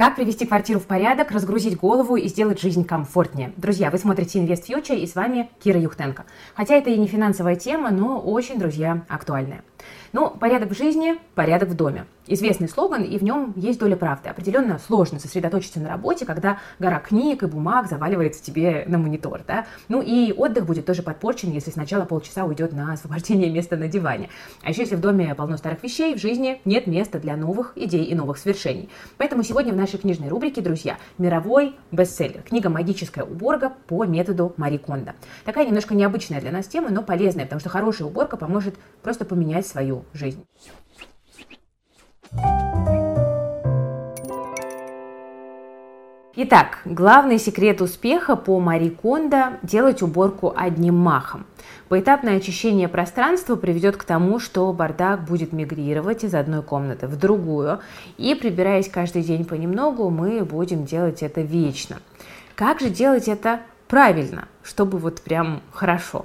Как привести квартиру в порядок, разгрузить голову и сделать жизнь комфортнее? Друзья, вы смотрите Invest Future и с вами Кира Юхтенко. Хотя это и не финансовая тема, но очень, друзья, актуальная. Ну, порядок в жизни, порядок в доме. Известный слоган, и в нем есть доля правды. Определенно сложно сосредоточиться на работе, когда гора книг и бумаг заваливается тебе на монитор. Да? Ну и отдых будет тоже подпорчен, если сначала полчаса уйдет на освобождение места на диване. А еще если в доме полно старых вещей, в жизни нет места для новых идей и новых свершений. Поэтому сегодня в нашей книжной рубрике, друзья, мировой бестселлер. Книга «Магическая уборка» по методу Мари Кондо. Такая немножко необычная для нас тема, но полезная, потому что хорошая уборка поможет просто поменять свою жизнь. Итак, главный секрет успеха по Мари Кондо – делать уборку одним махом. Поэтапное очищение пространства приведет к тому, что бардак будет мигрировать из одной комнаты в другую, и прибираясь каждый день понемногу, мы будем делать это вечно. Как же делать это правильно, чтобы вот прям хорошо?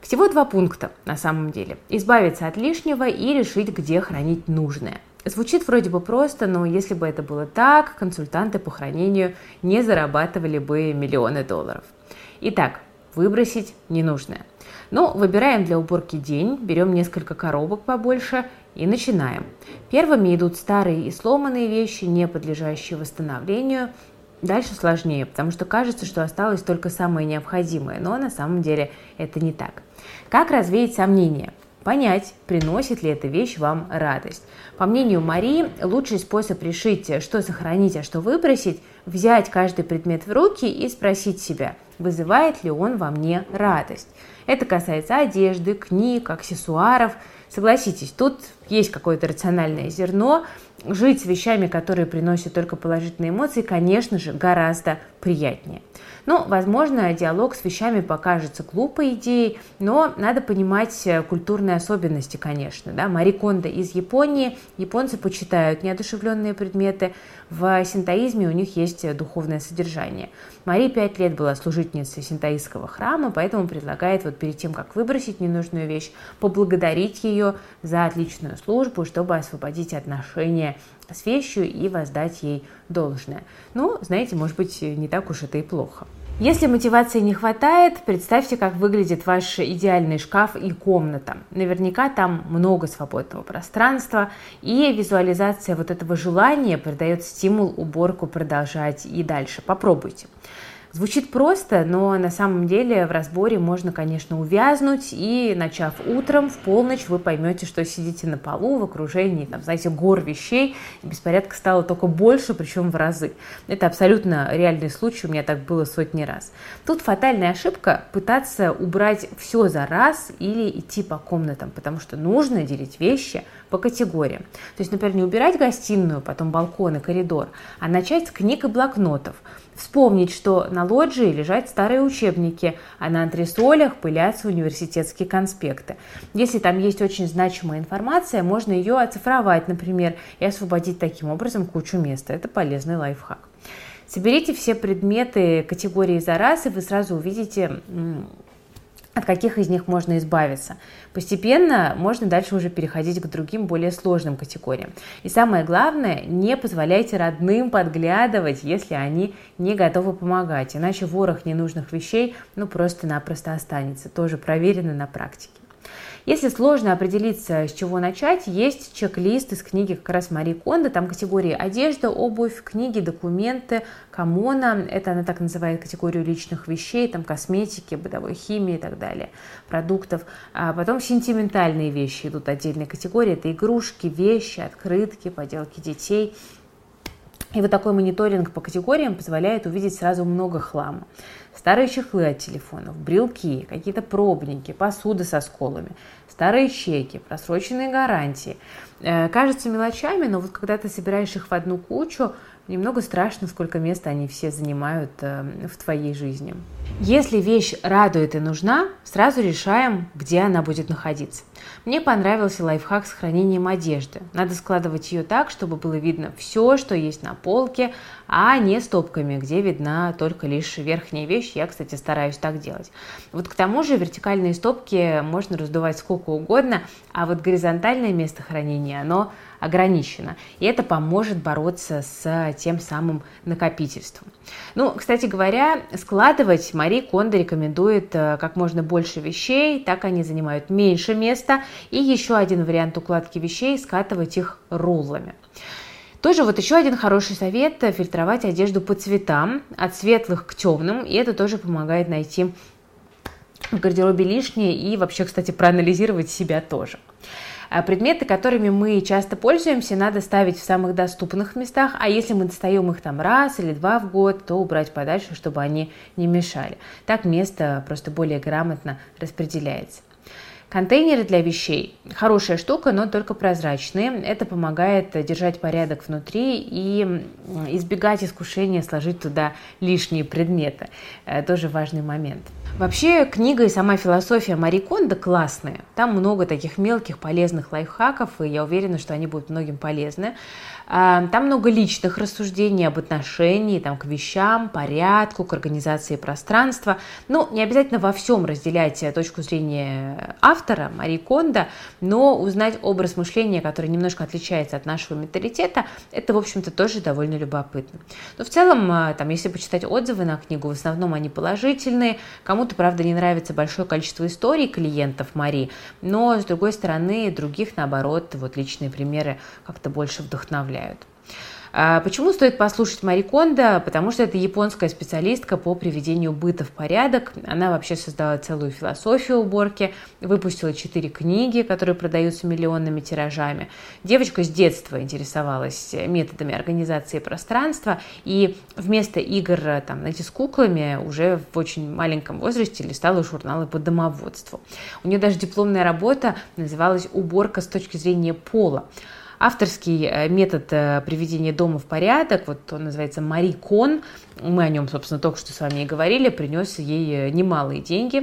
Всего два пункта на самом деле. Избавиться от лишнего и решить, где хранить нужное. Звучит вроде бы просто, но если бы это было так, консультанты по хранению не зарабатывали бы миллионы долларов. Итак, выбросить ненужное. Ну, выбираем для уборки день, берем несколько коробок побольше и начинаем. Первыми идут старые и сломанные вещи, не подлежащие восстановлению. Дальше сложнее, потому что кажется, что осталось только самое необходимое, но на самом деле это не так. Как развеять сомнения? Понять, приносит ли эта вещь вам радость. По мнению Марии, лучший способ решить, что сохранить, а что выбросить, взять каждый предмет в руки и спросить себя, вызывает ли он во мне радость. Это касается одежды, книг, аксессуаров. Согласитесь, тут есть какое-то рациональное зерно. Жить с вещами, которые приносят только положительные эмоции, конечно же, гораздо приятнее. Ну, возможно, диалог с вещами покажется глупой идеей, но надо понимать э, культурные особенности, конечно. Да? Мари Кондо из Японии. Японцы почитают неодушевленные предметы. В синтоизме у них есть э, духовное содержание. Мари пять лет была служительницей синтоистского храма, поэтому предлагает вот перед тем, как выбросить ненужную вещь, поблагодарить ее за отличную службу, чтобы освободить отношения с вещью и воздать ей должное. Ну, знаете, может быть, не так уж это и плохо. Если мотивации не хватает, представьте, как выглядит ваш идеальный шкаф и комната. Наверняка там много свободного пространства, и визуализация вот этого желания придает стимул уборку продолжать и дальше. Попробуйте. Звучит просто, но на самом деле в разборе можно, конечно, увязнуть, и начав утром, в полночь вы поймете, что сидите на полу в окружении, там, знаете, гор вещей, и беспорядка стало только больше, причем в разы. Это абсолютно реальный случай, у меня так было сотни раз. Тут фатальная ошибка пытаться убрать все за раз или идти по комнатам, потому что нужно делить вещи по категориям. То есть, например, не убирать гостиную, потом балкон и коридор, а начать с книг и блокнотов. Вспомнить, что на лоджии лежат старые учебники, а на антресолях пылятся университетские конспекты. Если там есть очень значимая информация, можно ее оцифровать, например, и освободить таким образом кучу места. Это полезный лайфхак. Соберите все предметы категории за раз, и вы сразу увидите, от каких из них можно избавиться. Постепенно можно дальше уже переходить к другим, более сложным категориям. И самое главное, не позволяйте родным подглядывать, если они не готовы помогать, иначе ворох ненужных вещей ну просто-напросто останется. Тоже проверено на практике. Если сложно определиться, с чего начать, есть чек-лист из книги как раз Мари Кондо, там категории одежда, обувь, книги, документы, коммуна, это она так называет категорию личных вещей, там косметики, бытовой химии и так далее, продуктов. А потом сентиментальные вещи идут отдельной категории, это игрушки, вещи, открытки, поделки детей. И вот такой мониторинг по категориям позволяет увидеть сразу много хлама старые чехлы от телефонов, брелки, какие-то пробники, посуда со сколами, старые чеки, просроченные гарантии. Э, кажется мелочами, но вот когда ты собираешь их в одну кучу, немного страшно, сколько места они все занимают э, в твоей жизни. Если вещь радует и нужна, сразу решаем, где она будет находиться. Мне понравился лайфхак с хранением одежды. Надо складывать ее так, чтобы было видно все, что есть на полке, а не стопками, где видна только лишь верхняя вещь. Я, кстати, стараюсь так делать. Вот к тому же вертикальные стопки можно раздувать сколько угодно, а вот горизонтальное место хранения, оно ограничена. И это поможет бороться с тем самым накопительством. Ну, кстати говоря, складывать Мари Кондо рекомендует э, как можно больше вещей, так они занимают меньше места. И еще один вариант укладки вещей – скатывать их руллами. Тоже вот еще один хороший совет – фильтровать одежду по цветам, от светлых к темным, и это тоже помогает найти в гардеробе лишнее и вообще, кстати, проанализировать себя тоже. А предметы, которыми мы часто пользуемся, надо ставить в самых доступных местах, а если мы достаем их там раз или два в год, то убрать подальше, чтобы они не мешали. Так место просто более грамотно распределяется. Контейнеры для вещей – хорошая штука, но только прозрачные. Это помогает держать порядок внутри и избегать искушения сложить туда лишние предметы. Э, тоже важный момент. Вообще, книга и сама философия Мари Кондо классная. Там много таких мелких полезных лайфхаков, и я уверена, что они будут многим полезны. А, там много личных рассуждений об отношении там, к вещам, порядку, к организации пространства. Ну, не обязательно во всем разделять точку зрения автора Мари Кондо, но узнать образ мышления, который немножко отличается от нашего менталитета, это, в общем-то, тоже довольно любопытно. Но в целом, а, там, если почитать отзывы на книгу, в основном они положительные. Кому-то, правда, не нравится большое количество историй клиентов Мари, но, с другой стороны, других, наоборот, вот личные примеры как-то больше вдохновляют впечатляют. А почему стоит послушать Мари Кондо? Потому что это японская специалистка по приведению быта в порядок. Она вообще создала целую философию уборки, выпустила четыре книги, которые продаются миллионными тиражами. Девочка с детства интересовалась методами организации пространства, и вместо игр там, знаете, с куклами уже в очень маленьком возрасте листала журналы по домоводству. У нее даже дипломная работа называлась «Уборка с точки зрения пола». Авторский э, метод э, приведения дома в порядок, вот он называется Мари Кон, мы о нем, собственно, только что с вами и говорили, принес ей э, немалые деньги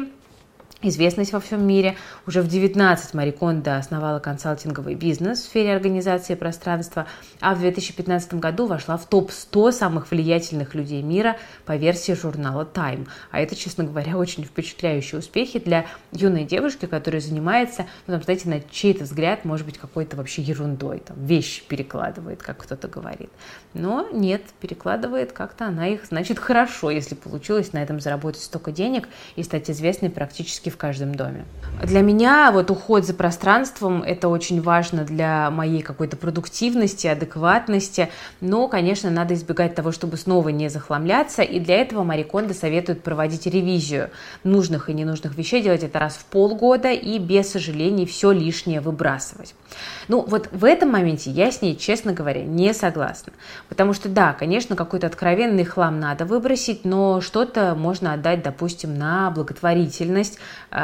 известность во всем мире. Уже в 19 Мари Кондо основала консалтинговый бизнес в сфере организации пространства, а в 2015 году вошла в топ-100 самых влиятельных людей мира по версии журнала Time. А это, честно говоря, очень впечатляющие успехи для юной девушки, которая занимается, ну, там, знаете, на чей-то взгляд, может быть, какой-то вообще ерундой, там, вещи перекладывает, как кто-то говорит. Но нет, перекладывает как-то она их, значит, хорошо, если получилось на этом заработать столько денег и стать известной практически в каждом доме. Для меня вот уход за пространством – это очень важно для моей какой-то продуктивности, адекватности, но, конечно, надо избегать того, чтобы снова не захламляться, и для этого Мари Кондо советует проводить ревизию нужных и ненужных вещей, делать это раз в полгода и без сожалений все лишнее выбрасывать. Ну, вот в этом моменте я с ней, честно говоря, не согласна. Потому что, да, конечно, какой-то откровенный хлам надо выбросить, но что-то можно отдать, допустим, на благотворительность,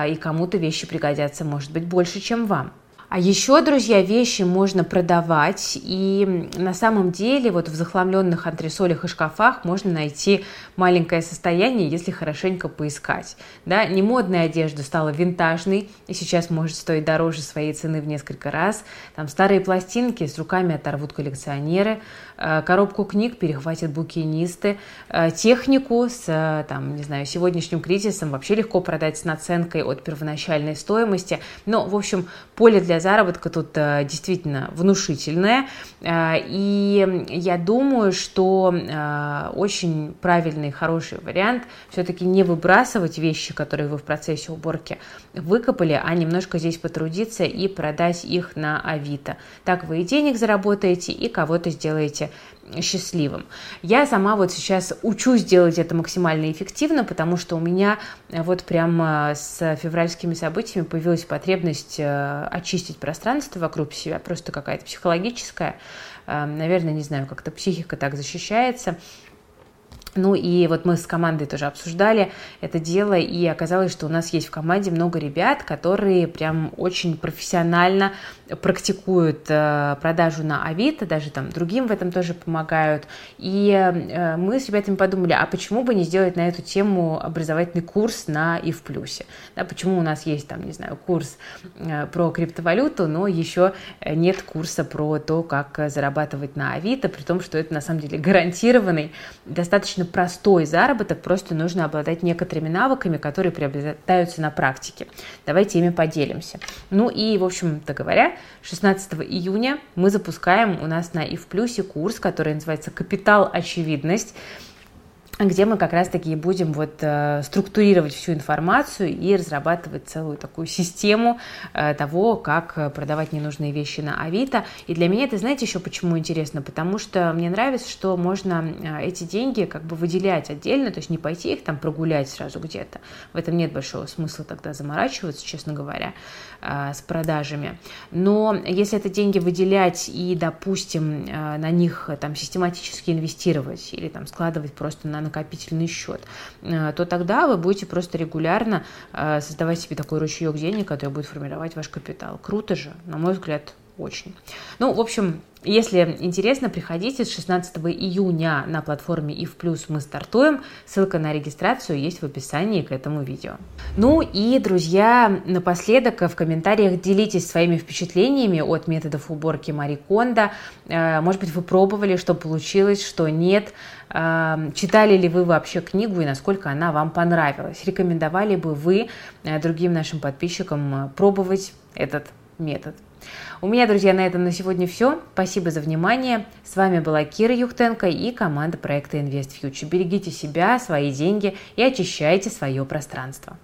и кому-то вещи пригодятся, может быть, больше, чем вам. А еще, друзья, вещи можно продавать, и на самом деле вот в захламленных антресолях и шкафах можно найти маленькое состояние, если хорошенько поискать. Да, немодная одежда стала винтажной, и сейчас может стоить дороже своей цены в несколько раз. Там старые пластинки с руками оторвут коллекционеры, коробку книг перехватят букинисты, э, технику с, э, там, не знаю, сегодняшним кризисом вообще легко продать с наценкой от первоначальной стоимости. Но, в общем, поле для заработка тут действительно внушительное. И я думаю, что очень правильный, хороший вариант все-таки не выбрасывать вещи, которые вы в процессе уборки выкопали, а немножко здесь потрудиться и продать их на Авито. Так вы и денег заработаете, и кого-то сделаете сделаете счастливым. Я сама вот сейчас учусь делать это максимально эффективно, потому что у меня э, вот прямо с февральскими событиями появилась потребность э, очистить пространство вокруг себя, просто какая-то психологическая, э, наверное, не знаю, как-то психика так защищается, ну и вот мы с командой тоже обсуждали это дело, и оказалось, что у нас есть в команде много ребят, которые прям очень профессионально практикуют э, продажу на Авито, даже там другим в этом тоже помогают. И э, мы с ребятами подумали, а почему бы не сделать на эту тему образовательный курс на и в плюсе? Да, почему у нас есть там, не знаю, курс э, про криптовалюту, но еще нет курса про то, как зарабатывать на Авито, при том, что это на самом деле гарантированный, достаточно достаточно простой заработок, просто нужно обладать некоторыми навыками, которые приобретаются на практике. Давайте ими поделимся. Ну и, в общем-то говоря, 16 июня мы запускаем у нас на и в плюсе курс, который называется «Капитал. Очевидность» где мы как раз-таки будем вот э, структурировать всю информацию и разрабатывать целую такую систему э, того, как продавать ненужные вещи на Авито. И для меня это, знаете, еще почему интересно? Потому что мне нравится, что можно э, эти деньги как бы выделять отдельно, то есть не пойти их там прогулять сразу где-то. В этом нет большого смысла тогда заморачиваться, честно говоря, э, с продажами. Но если это деньги выделять и, допустим, э, на них там систематически инвестировать или там складывать просто на накопительный счет, э, то тогда вы будете просто регулярно э, создавать себе такой ручеек денег, который будет формировать ваш капитал. Круто же, на мой взгляд, очень. Ну, в общем, если интересно, приходите с 16 июня на платформе и в плюс мы стартуем. Ссылка на регистрацию есть в описании к этому видео. Ну и, друзья, напоследок в комментариях делитесь своими впечатлениями от методов уборки Мари Кондо. Э, может быть, вы пробовали, что получилось, что нет. Э, читали ли вы вообще книгу и насколько она вам понравилась? Рекомендовали бы вы э, другим нашим подписчикам пробовать этот метод? У меня, друзья, на этом на сегодня все. Спасибо за внимание. С вами была Кира Юхтенко и команда проекта Invest Future. Берегите себя, свои деньги и очищайте свое пространство.